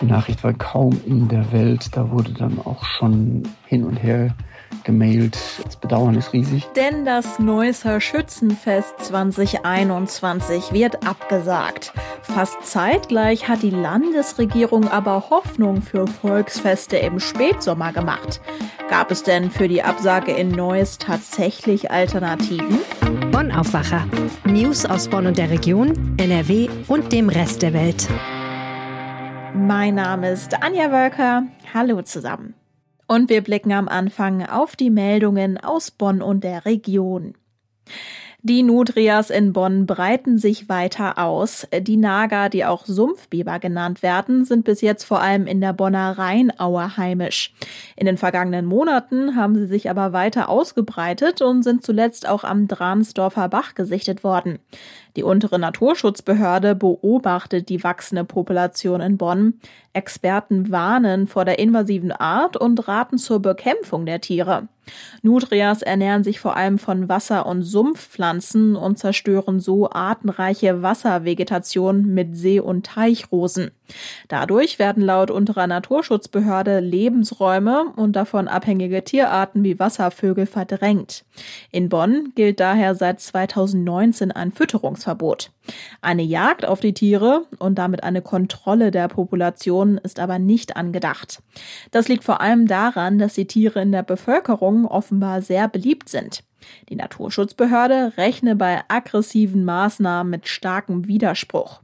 Die Nachricht war kaum in der Welt. Da wurde dann auch schon hin und her gemailt. Das Bedauern ist riesig. Denn das Neusser Schützenfest 2021 wird abgesagt. Fast zeitgleich hat die Landesregierung aber Hoffnung für Volksfeste im Spätsommer gemacht. Gab es denn für die Absage in Neuss tatsächlich Alternativen? Bonn Aufwacher. News aus Bonn und der Region, NRW und dem Rest der Welt. Mein Name ist Anja Wölker. Hallo zusammen. Und wir blicken am Anfang auf die Meldungen aus Bonn und der Region. Die Nutrias in Bonn breiten sich weiter aus. Die Nager, die auch Sumpfbiber genannt werden, sind bis jetzt vor allem in der Bonner Rheinaue heimisch. In den vergangenen Monaten haben sie sich aber weiter ausgebreitet und sind zuletzt auch am Dransdorfer Bach gesichtet worden. Die untere Naturschutzbehörde beobachtet die wachsende Population in Bonn. Experten warnen vor der invasiven Art und raten zur Bekämpfung der Tiere. Nutrias ernähren sich vor allem von Wasser- und Sumpfpflanzen und zerstören so artenreiche Wasservegetation mit See- und Teichrosen. Dadurch werden laut unterer Naturschutzbehörde Lebensräume und davon abhängige Tierarten wie Wasservögel verdrängt. In Bonn gilt daher seit 2019 ein Fütterungsverbot. Eine Jagd auf die Tiere und damit eine Kontrolle der Population ist aber nicht angedacht. Das liegt vor allem daran, dass die Tiere in der Bevölkerung offenbar sehr beliebt sind. Die Naturschutzbehörde rechne bei aggressiven Maßnahmen mit starkem Widerspruch.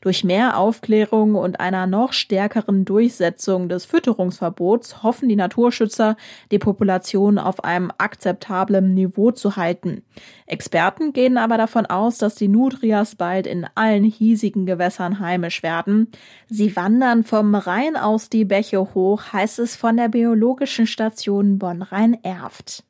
Durch mehr Aufklärung und einer noch stärkeren Durchsetzung des Fütterungsverbots hoffen die Naturschützer, die Population auf einem akzeptablen Niveau zu halten. Experten gehen aber davon aus, dass die Nutrias bald in allen hiesigen Gewässern heimisch werden. Sie wandern vom Rhein aus die Bäche hoch, heißt es von der biologischen Station Bonn-Rhein-Erft.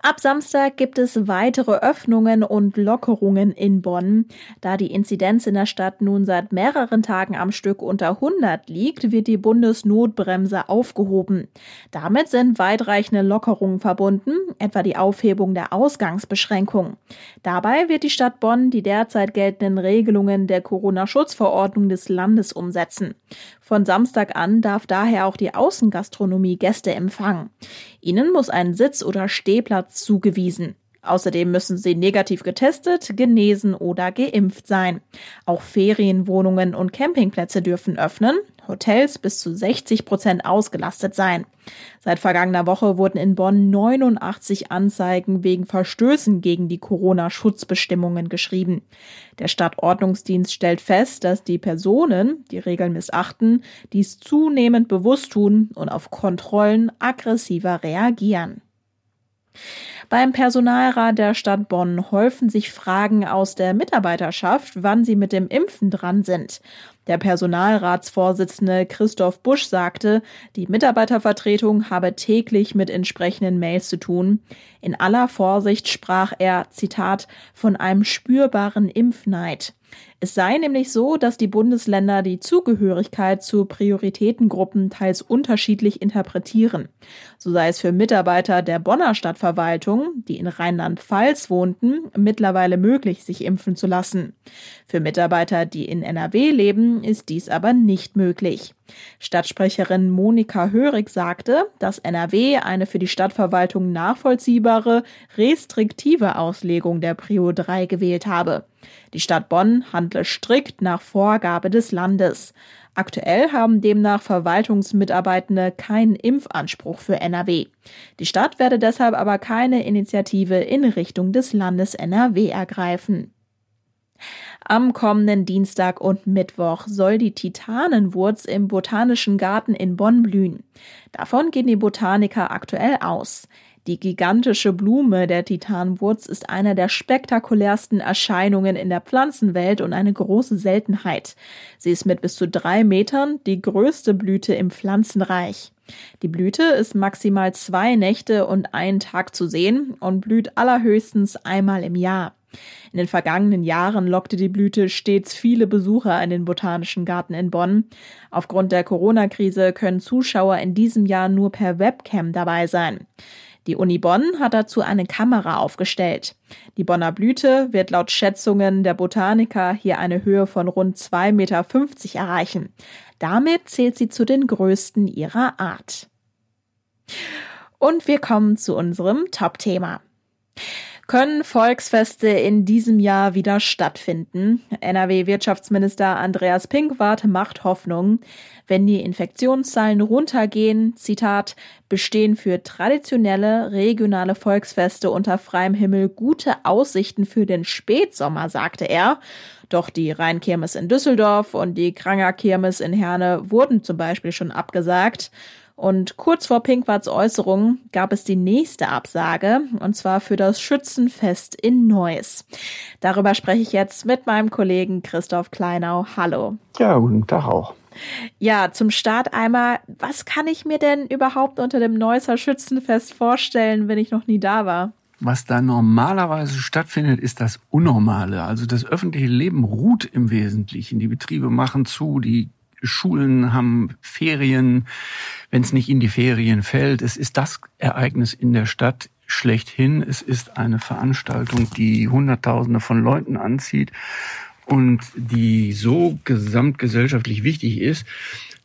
Ab Samstag gibt es weitere Öffnungen und Lockerungen in Bonn. Da die Inzidenz in der Stadt nun seit mehreren Tagen am Stück unter 100 liegt, wird die Bundesnotbremse aufgehoben. Damit sind weitreichende Lockerungen verbunden, etwa die Aufhebung der Ausgangsbeschränkung. Dabei wird die Stadt Bonn die derzeit geltenden Regelungen der Corona-Schutzverordnung des Landes umsetzen. Von Samstag an darf daher auch die Außengastronomie Gäste empfangen. Ihnen muss ein Sitz oder Stehplatz zugewiesen. Außerdem müssen sie negativ getestet, genesen oder geimpft sein. Auch Ferienwohnungen und Campingplätze dürfen öffnen, Hotels bis zu 60 Prozent ausgelastet sein. Seit vergangener Woche wurden in Bonn 89 Anzeigen wegen Verstößen gegen die Corona-Schutzbestimmungen geschrieben. Der Stadtordnungsdienst stellt fest, dass die Personen, die Regeln missachten, dies zunehmend bewusst tun und auf Kontrollen aggressiver reagieren. Beim Personalrat der Stadt Bonn häufen sich Fragen aus der Mitarbeiterschaft, wann sie mit dem Impfen dran sind. Der Personalratsvorsitzende Christoph Busch sagte, die Mitarbeitervertretung habe täglich mit entsprechenden Mails zu tun. In aller Vorsicht sprach er, Zitat, von einem spürbaren Impfneid. Es sei nämlich so, dass die Bundesländer die Zugehörigkeit zu Prioritätengruppen teils unterschiedlich interpretieren. So sei es für Mitarbeiter der Bonner Stadtverwaltung, die in Rheinland-Pfalz wohnten, mittlerweile möglich, sich impfen zu lassen. Für Mitarbeiter, die in NRW leben, ist dies aber nicht möglich. Stadtsprecherin Monika Hörig sagte, dass NRW eine für die Stadtverwaltung nachvollziehbare, restriktive Auslegung der Prio 3 gewählt habe. Die Stadt Bonn handle strikt nach Vorgabe des Landes. Aktuell haben demnach Verwaltungsmitarbeitende keinen Impfanspruch für NRW. Die Stadt werde deshalb aber keine Initiative in Richtung des Landes NRW ergreifen. Am kommenden Dienstag und Mittwoch soll die Titanenwurz im Botanischen Garten in Bonn blühen. Davon gehen die Botaniker aktuell aus. Die gigantische Blume der Titanwurz ist eine der spektakulärsten Erscheinungen in der Pflanzenwelt und eine große Seltenheit. Sie ist mit bis zu drei Metern die größte Blüte im Pflanzenreich. Die Blüte ist maximal zwei Nächte und einen Tag zu sehen und blüht allerhöchstens einmal im Jahr. In den vergangenen Jahren lockte die Blüte stets viele Besucher in den Botanischen Garten in Bonn. Aufgrund der Corona-Krise können Zuschauer in diesem Jahr nur per Webcam dabei sein. Die Uni Bonn hat dazu eine Kamera aufgestellt. Die Bonner Blüte wird laut Schätzungen der Botaniker hier eine Höhe von rund 2,50 Meter erreichen. Damit zählt sie zu den größten ihrer Art. Und wir kommen zu unserem Top-Thema. Können Volksfeste in diesem Jahr wieder stattfinden? NRW-Wirtschaftsminister Andreas Pinkwart macht Hoffnung. Wenn die Infektionszahlen runtergehen, Zitat, bestehen für traditionelle regionale Volksfeste unter freiem Himmel gute Aussichten für den Spätsommer, sagte er. Doch die Rheinkirmes in Düsseldorf und die Kranger Kirmes in Herne wurden zum Beispiel schon abgesagt. Und kurz vor Pinkwarts Äußerung gab es die nächste Absage, und zwar für das Schützenfest in Neuss. Darüber spreche ich jetzt mit meinem Kollegen Christoph Kleinau. Hallo. Ja, guten Tag auch. Ja, zum Start einmal, was kann ich mir denn überhaupt unter dem Neusser Schützenfest vorstellen, wenn ich noch nie da war? Was da normalerweise stattfindet, ist das Unnormale. Also das öffentliche Leben ruht im Wesentlichen. Die Betriebe machen zu, die Schulen haben Ferien, wenn es nicht in die Ferien fällt. Es ist das Ereignis in der Stadt schlechthin. Es ist eine Veranstaltung, die Hunderttausende von Leuten anzieht und die so gesamtgesellschaftlich wichtig ist,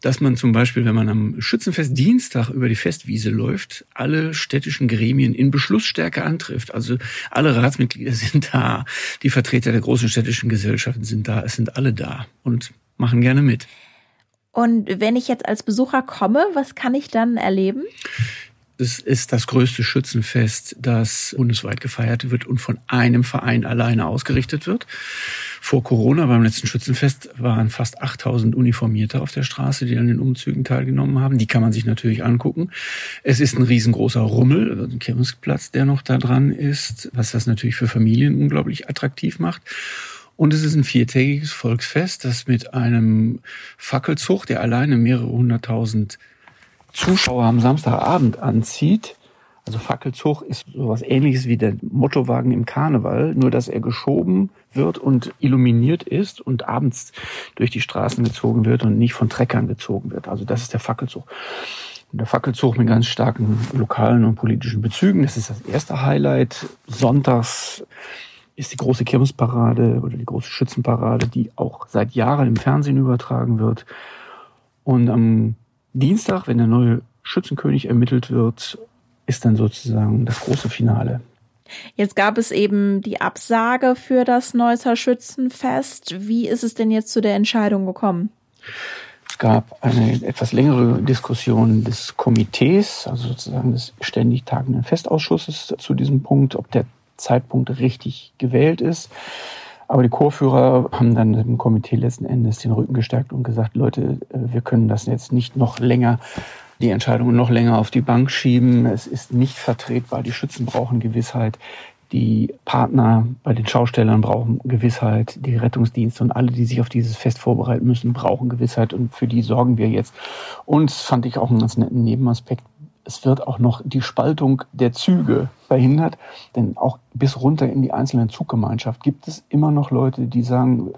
dass man zum Beispiel, wenn man am Schützenfest Dienstag über die Festwiese läuft, alle städtischen Gremien in Beschlussstärke antrifft. Also alle Ratsmitglieder sind da, die Vertreter der großen städtischen Gesellschaften sind da, es sind alle da und machen gerne mit. Und wenn ich jetzt als Besucher komme, was kann ich dann erleben? Es ist das größte Schützenfest, das bundesweit gefeiert wird und von einem Verein alleine ausgerichtet wird. Vor Corona beim letzten Schützenfest waren fast 8000 Uniformierte auf der Straße, die an den Umzügen teilgenommen haben. Die kann man sich natürlich angucken. Es ist ein riesengroßer Rummel, also ein Kirmesplatz, der noch da dran ist, was das natürlich für Familien unglaublich attraktiv macht. Und es ist ein viertägiges Volksfest, das mit einem Fackelzug, der alleine mehrere hunderttausend Zuschauer am Samstagabend anzieht. Also Fackelzug ist sowas ähnliches wie der Mottowagen im Karneval, nur dass er geschoben wird und illuminiert ist und abends durch die Straßen gezogen wird und nicht von Treckern gezogen wird. Also das ist der Fackelzug. Und der Fackelzug mit ganz starken lokalen und politischen Bezügen, das ist das erste Highlight. Sonntags ist die große Kirmesparade oder die große Schützenparade, die auch seit Jahren im Fernsehen übertragen wird. Und am Dienstag, wenn der neue Schützenkönig ermittelt wird, ist dann sozusagen das große Finale. Jetzt gab es eben die Absage für das Neusser Schützenfest. Wie ist es denn jetzt zu der Entscheidung gekommen? Es gab eine etwas längere Diskussion des Komitees, also sozusagen des ständig tagenden Festausschusses zu diesem Punkt, ob der Zeitpunkt richtig gewählt ist. Aber die Chorführer haben dann dem Komitee letzten Endes den Rücken gestärkt und gesagt, Leute, äh, wir können das jetzt nicht noch länger, die Entscheidungen noch länger auf die Bank schieben. Es ist nicht vertretbar. Die Schützen brauchen Gewissheit. Die Partner bei den Schaustellern brauchen Gewissheit. Die Rettungsdienste und alle, die sich auf dieses Fest vorbereiten müssen, brauchen Gewissheit. Und für die sorgen wir jetzt. Und fand ich auch einen ganz netten Nebenaspekt es wird auch noch die Spaltung der Züge verhindert, denn auch bis runter in die einzelnen Zuggemeinschaft gibt es immer noch Leute, die sagen,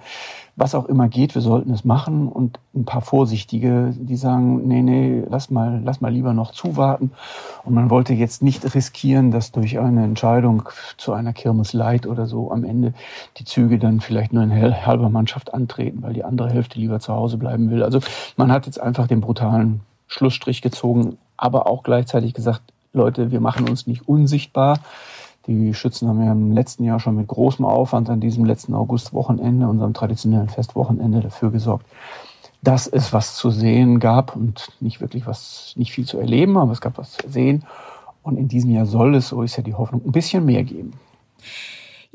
was auch immer geht, wir sollten es machen und ein paar Vorsichtige, die sagen, nee, nee, lass mal, lass mal lieber noch zuwarten. Und man wollte jetzt nicht riskieren, dass durch eine Entscheidung zu einer Kirmes Light oder so am Ende die Züge dann vielleicht nur in halber Mannschaft antreten, weil die andere Hälfte lieber zu Hause bleiben will. Also man hat jetzt einfach den brutalen Schlussstrich gezogen, aber auch gleichzeitig gesagt, Leute, wir machen uns nicht unsichtbar. Die Schützen haben ja im letzten Jahr schon mit großem Aufwand an diesem letzten Augustwochenende, unserem traditionellen Festwochenende, dafür gesorgt, dass es was zu sehen gab und nicht wirklich was, nicht viel zu erleben, aber es gab was zu sehen. Und in diesem Jahr soll es, so ist ja die Hoffnung, ein bisschen mehr geben.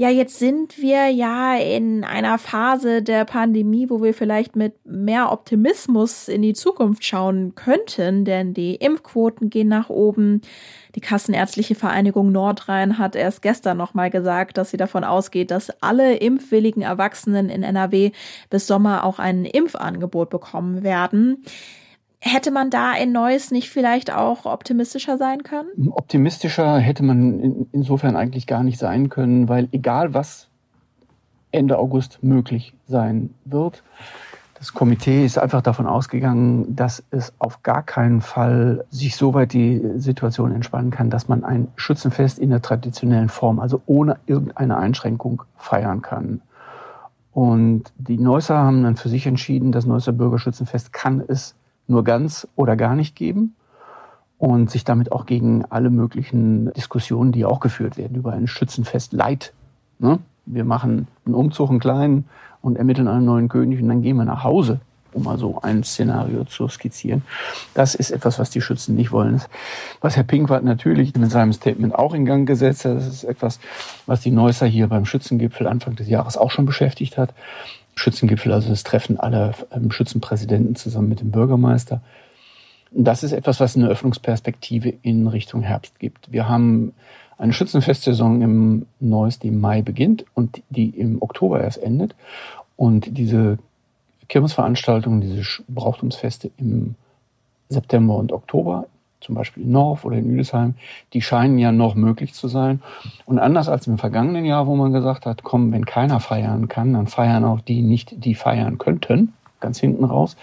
Ja, jetzt sind wir ja in einer Phase der Pandemie, wo wir vielleicht mit mehr Optimismus in die Zukunft schauen könnten, denn die Impfquoten gehen nach oben. Die Kassenärztliche Vereinigung Nordrhein hat erst gestern nochmal gesagt, dass sie davon ausgeht, dass alle impfwilligen Erwachsenen in NRW bis Sommer auch ein Impfangebot bekommen werden. Hätte man da in Neues nicht vielleicht auch optimistischer sein können? Optimistischer hätte man in, insofern eigentlich gar nicht sein können, weil egal was Ende August möglich sein wird, Das Komitee ist einfach davon ausgegangen, dass es auf gar keinen Fall sich so weit die Situation entspannen kann, dass man ein Schützenfest in der traditionellen Form, also ohne irgendeine Einschränkung feiern kann. Und die Neusser haben dann für sich entschieden, das Neusser Bürgerschützenfest kann es nur ganz oder gar nicht geben und sich damit auch gegen alle möglichen Diskussionen, die auch geführt werden, über ein Schützenfest Leid. Ne? Wir machen einen Umzug, einen kleinen, und ermitteln einen neuen König und dann gehen wir nach Hause, um mal so ein Szenario zu skizzieren. Das ist etwas, was die Schützen nicht wollen. Was Herr Pinkwart natürlich mit seinem Statement auch in Gang gesetzt hat, das ist etwas, was die Neusser hier beim Schützengipfel Anfang des Jahres auch schon beschäftigt hat. Schützengipfel, also das Treffen aller ähm, Schützenpräsidenten zusammen mit dem Bürgermeister. Das ist etwas, was eine Öffnungsperspektive in Richtung Herbst gibt. Wir haben eine Schützenfestsaison im Neuss, die im Mai beginnt und die im Oktober erst endet. Und diese Kirmesveranstaltungen, diese Brauchtumsfeste im September und Oktober, zum Beispiel in Norf oder in Üdesheim, die scheinen ja noch möglich zu sein. Und anders als im vergangenen Jahr, wo man gesagt hat, komm, wenn keiner feiern kann, dann feiern auch die nicht, die feiern könnten, ganz hinten raus,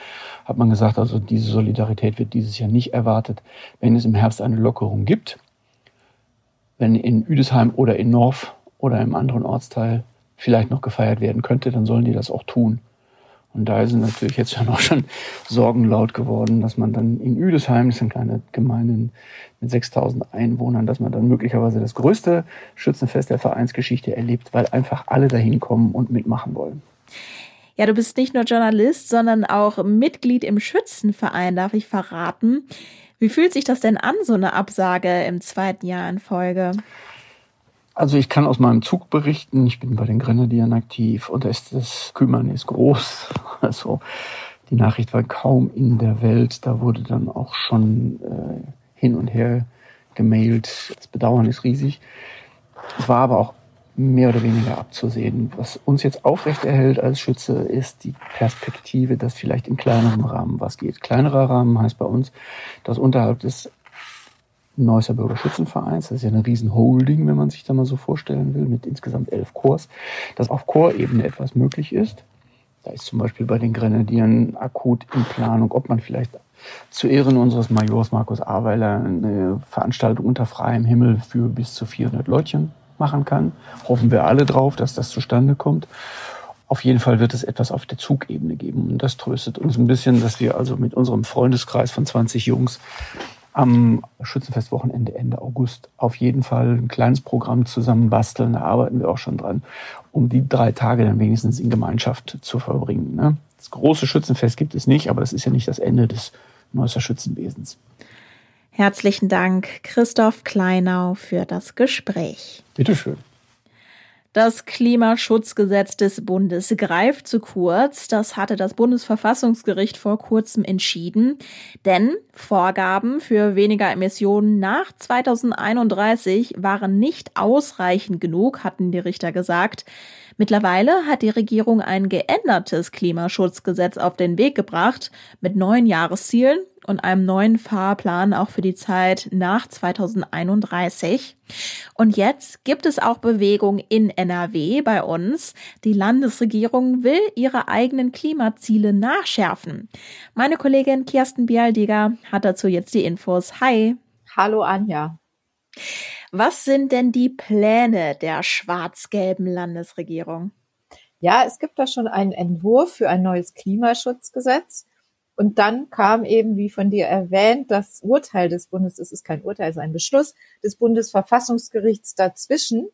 hat man gesagt, also diese Solidarität wird dieses Jahr nicht erwartet, wenn es im Herbst eine Lockerung gibt wenn in Üdesheim oder in Norf oder im anderen Ortsteil vielleicht noch gefeiert werden könnte, dann sollen die das auch tun. Und da sind natürlich jetzt ja noch schon Sorgen laut geworden, dass man dann in Üdesheim, das ist eine kleine Gemeinde mit 6000 Einwohnern, dass man dann möglicherweise das größte Schützenfest der Vereinsgeschichte erlebt, weil einfach alle dahin kommen und mitmachen wollen. Ja, du bist nicht nur Journalist, sondern auch Mitglied im Schützenverein, darf ich verraten. Wie fühlt sich das denn an, so eine Absage im zweiten Jahr in Folge? Also ich kann aus meinem Zug berichten, ich bin bei den Grenadieren aktiv und da ist das Kümmernis groß. Also die Nachricht war kaum in der Welt. Da wurde dann auch schon äh, hin und her gemailt. Das Bedauern ist riesig. Es war aber auch mehr oder weniger abzusehen. Was uns jetzt aufrechterhält als Schütze, ist die Perspektive, dass vielleicht in kleinerem Rahmen was geht. Kleinerer Rahmen heißt bei uns, dass unterhalb des Neusser Bürgerschützenvereins, das ist ja eine riesen Holding, wenn man sich da mal so vorstellen will, mit insgesamt elf Chors, dass auf Chorebene etwas möglich ist. Da ist zum Beispiel bei den Grenadieren akut in Planung, ob man vielleicht zu Ehren unseres Majors Markus Aweiler eine Veranstaltung unter freiem Himmel für bis zu 400 Leutchen machen kann. Hoffen wir alle drauf, dass das zustande kommt. Auf jeden Fall wird es etwas auf der Zugebene geben. Und das tröstet uns ein bisschen, dass wir also mit unserem Freundeskreis von 20 Jungs am Schützenfestwochenende Ende August auf jeden Fall ein kleines Programm zusammen basteln. Da arbeiten wir auch schon dran, um die drei Tage dann wenigstens in Gemeinschaft zu verbringen. Ne? Das große Schützenfest gibt es nicht, aber das ist ja nicht das Ende des Neusser Schützenwesens. Herzlichen Dank, Christoph Kleinau, für das Gespräch. Bitteschön. Das Klimaschutzgesetz des Bundes greift zu kurz. Das hatte das Bundesverfassungsgericht vor kurzem entschieden. Denn Vorgaben für weniger Emissionen nach 2031 waren nicht ausreichend genug, hatten die Richter gesagt. Mittlerweile hat die Regierung ein geändertes Klimaschutzgesetz auf den Weg gebracht mit neuen Jahreszielen und einem neuen Fahrplan auch für die Zeit nach 2031. Und jetzt gibt es auch Bewegung in NRW bei uns. Die Landesregierung will ihre eigenen Klimaziele nachschärfen. Meine Kollegin Kirsten Bialdiger hat dazu jetzt die Infos. Hi. Hallo Anja. Was sind denn die Pläne der schwarz-gelben Landesregierung? Ja, es gibt da schon einen Entwurf für ein neues Klimaschutzgesetz. Und dann kam eben, wie von dir erwähnt, das Urteil des Bundes, es ist kein Urteil, es ist ein Beschluss des Bundesverfassungsgerichts dazwischen.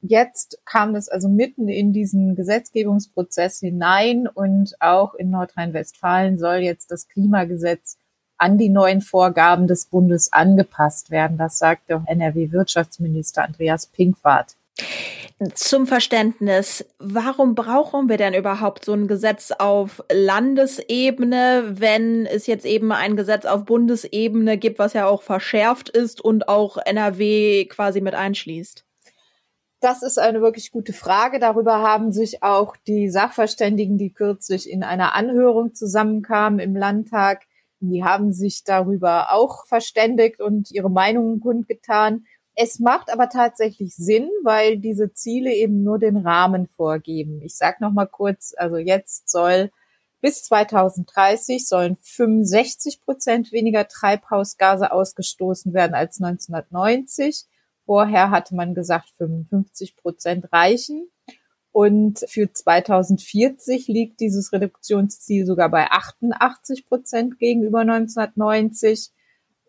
Jetzt kam das also mitten in diesen Gesetzgebungsprozess hinein und auch in Nordrhein-Westfalen soll jetzt das Klimagesetz an die neuen Vorgaben des Bundes angepasst werden. Das sagte NRW-Wirtschaftsminister Andreas Pinkwart. Zum Verständnis, warum brauchen wir denn überhaupt so ein Gesetz auf Landesebene, wenn es jetzt eben ein Gesetz auf Bundesebene gibt, was ja auch verschärft ist und auch NRW quasi mit einschließt? Das ist eine wirklich gute Frage. Darüber haben sich auch die Sachverständigen, die kürzlich in einer Anhörung zusammenkamen im Landtag, die haben sich darüber auch verständigt und ihre Meinungen kundgetan. Es macht aber tatsächlich Sinn, weil diese Ziele eben nur den Rahmen vorgeben. Ich sage noch mal kurz, also jetzt soll Bis 2030 sollen 65 Prozent weniger Treibhausgase ausgestoßen werden als 1990. Vorher hatte man gesagt, 55 Prozent reichen. Und für 2040 liegt dieses Reduktionsziel sogar bei 88 Prozent gegenüber 1990.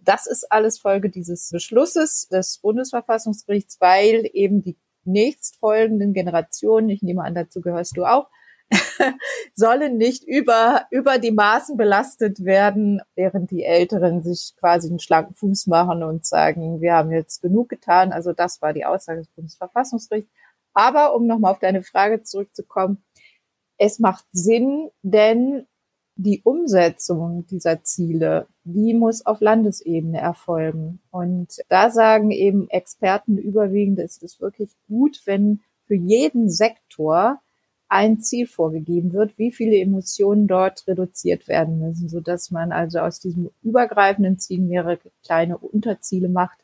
Das ist alles Folge dieses Beschlusses des Bundesverfassungsgerichts, weil eben die nächstfolgenden Generationen, ich nehme an, dazu gehörst du auch, sollen nicht über, über die Maßen belastet werden, während die Älteren sich quasi einen schlanken Fuß machen und sagen, wir haben jetzt genug getan. Also das war die Aussage des Bundesverfassungsgerichts. Aber um nochmal auf deine Frage zurückzukommen, es macht Sinn, denn die Umsetzung dieser Ziele, die muss auf Landesebene erfolgen. Und da sagen eben Experten überwiegend, ist es wirklich gut, wenn für jeden Sektor ein Ziel vorgegeben wird, wie viele Emissionen dort reduziert werden müssen, so dass man also aus diesem übergreifenden Ziel mehrere kleine Unterziele macht,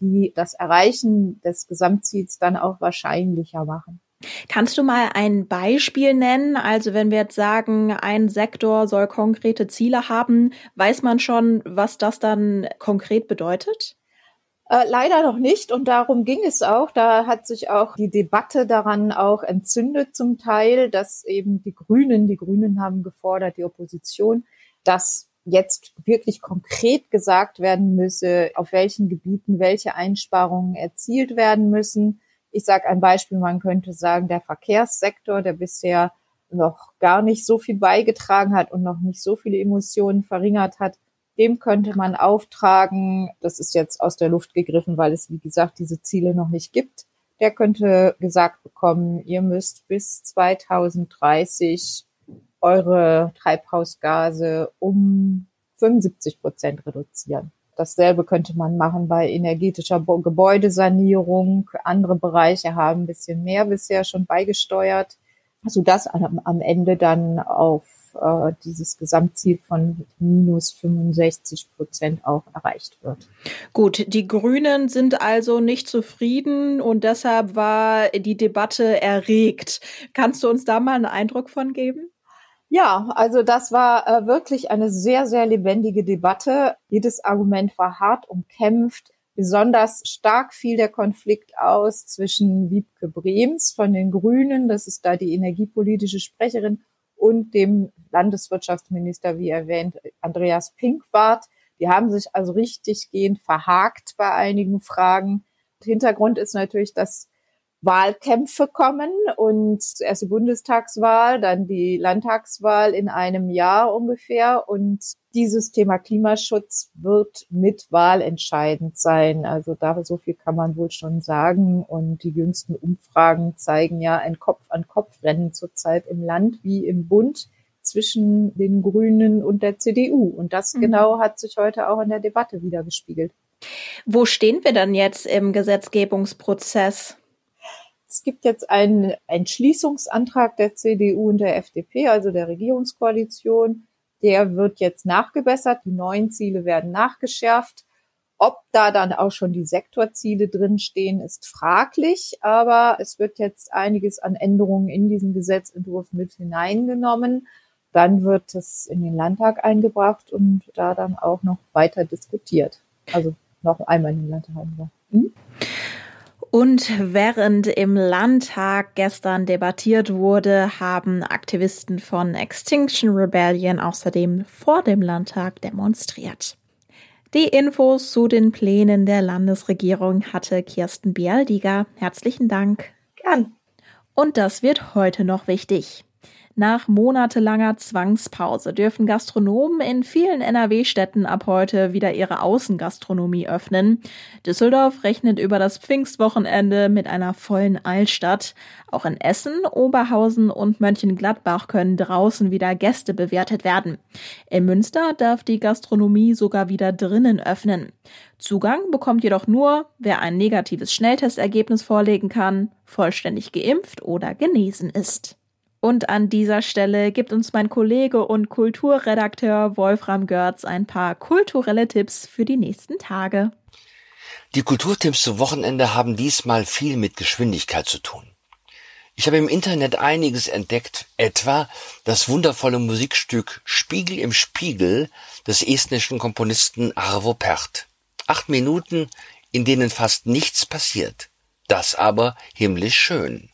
die das Erreichen des Gesamtziels dann auch wahrscheinlicher machen. Kannst du mal ein Beispiel nennen? Also wenn wir jetzt sagen, ein Sektor soll konkrete Ziele haben, weiß man schon, was das dann konkret bedeutet? Äh, leider noch nicht und darum ging es auch. Da hat sich auch die Debatte daran auch entzündet zum Teil, dass eben die Grünen, die Grünen haben gefordert, die Opposition, dass jetzt wirklich konkret gesagt werden müsse, auf welchen Gebieten welche Einsparungen erzielt werden müssen. Ich sage ein Beispiel, man könnte sagen, der Verkehrssektor, der bisher noch gar nicht so viel beigetragen hat und noch nicht so viele Emissionen verringert hat, dem könnte man auftragen, das ist jetzt aus der Luft gegriffen, weil es, wie gesagt, diese Ziele noch nicht gibt. Der könnte gesagt bekommen, ihr müsst bis 2030 eure Treibhausgase um 75 Prozent reduzieren. Dasselbe könnte man machen bei energetischer Gebäudesanierung. Andere Bereiche haben ein bisschen mehr bisher schon beigesteuert, sodass am Ende dann auf äh, dieses Gesamtziel von minus 65 Prozent auch erreicht wird. Gut, die Grünen sind also nicht zufrieden und deshalb war die Debatte erregt. Kannst du uns da mal einen Eindruck von geben? Ja, also das war äh, wirklich eine sehr, sehr lebendige Debatte. Jedes Argument war hart umkämpft. Besonders stark fiel der Konflikt aus zwischen Wiebke Brems von den Grünen, das ist da die energiepolitische Sprecherin, und dem Landeswirtschaftsminister, wie erwähnt, Andreas Pinkwart. Die haben sich also richtig gehend verhakt bei einigen Fragen. Hintergrund ist natürlich, dass Wahlkämpfe kommen und erst die Bundestagswahl, dann die Landtagswahl in einem Jahr ungefähr. Und dieses Thema Klimaschutz wird mit Wahl entscheidend sein. Also da so viel kann man wohl schon sagen. Und die jüngsten Umfragen zeigen ja ein Kopf-an-Kopf-Rennen zurzeit im Land wie im Bund zwischen den Grünen und der CDU. Und das mhm. genau hat sich heute auch in der Debatte wieder gespiegelt. Wo stehen wir dann jetzt im Gesetzgebungsprozess? Es gibt jetzt einen Entschließungsantrag der CDU und der FDP, also der Regierungskoalition. Der wird jetzt nachgebessert. Die neuen Ziele werden nachgeschärft. Ob da dann auch schon die Sektorziele drinstehen, ist fraglich, aber es wird jetzt einiges an Änderungen in diesen Gesetzentwurf mit hineingenommen. Dann wird es in den Landtag eingebracht und da dann auch noch weiter diskutiert. Also noch einmal in den Landtag eingebracht. Hm? Und während im Landtag gestern debattiert wurde, haben Aktivisten von Extinction Rebellion außerdem vor dem Landtag demonstriert. Die Infos zu den Plänen der Landesregierung hatte Kirsten Bialdiger. Herzlichen Dank. Gern. Und das wird heute noch wichtig. Nach monatelanger Zwangspause dürfen Gastronomen in vielen NRW-Städten ab heute wieder ihre Außengastronomie öffnen. Düsseldorf rechnet über das Pfingstwochenende mit einer vollen Altstadt. Auch in Essen, Oberhausen und Mönchengladbach können draußen wieder Gäste bewertet werden. In Münster darf die Gastronomie sogar wieder drinnen öffnen. Zugang bekommt jedoch nur, wer ein negatives Schnelltestergebnis vorlegen kann, vollständig geimpft oder genesen ist. Und an dieser Stelle gibt uns mein Kollege und Kulturredakteur Wolfram Görz ein paar kulturelle Tipps für die nächsten Tage. Die Kulturtipps zum Wochenende haben diesmal viel mit Geschwindigkeit zu tun. Ich habe im Internet einiges entdeckt, etwa das wundervolle Musikstück Spiegel im Spiegel des estnischen Komponisten Arvo Pärt. Acht Minuten, in denen fast nichts passiert. Das aber himmlisch schön.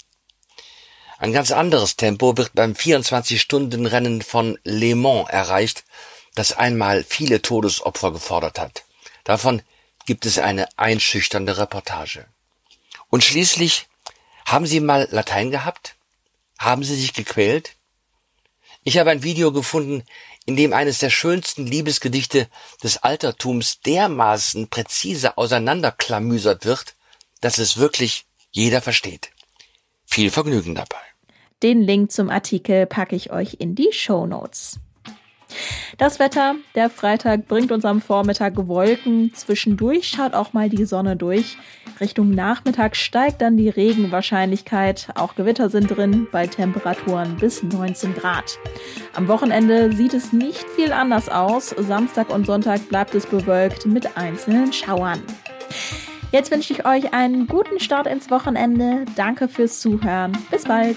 Ein ganz anderes Tempo wird beim 24-Stunden-Rennen von Le Mans erreicht, das einmal viele Todesopfer gefordert hat. Davon gibt es eine einschüchternde Reportage. Und schließlich, haben Sie mal Latein gehabt? Haben Sie sich gequält? Ich habe ein Video gefunden, in dem eines der schönsten Liebesgedichte des Altertums dermaßen präzise auseinanderklamüsert wird, dass es wirklich jeder versteht. Viel Vergnügen dabei. Den Link zum Artikel packe ich euch in die Show Notes. Das Wetter, der Freitag bringt uns am Vormittag Wolken, zwischendurch schaut auch mal die Sonne durch. Richtung Nachmittag steigt dann die Regenwahrscheinlichkeit, auch Gewitter sind drin, bei Temperaturen bis 19 Grad. Am Wochenende sieht es nicht viel anders aus, Samstag und Sonntag bleibt es bewölkt mit einzelnen Schauern. Jetzt wünsche ich euch einen guten Start ins Wochenende. Danke fürs Zuhören. Bis bald.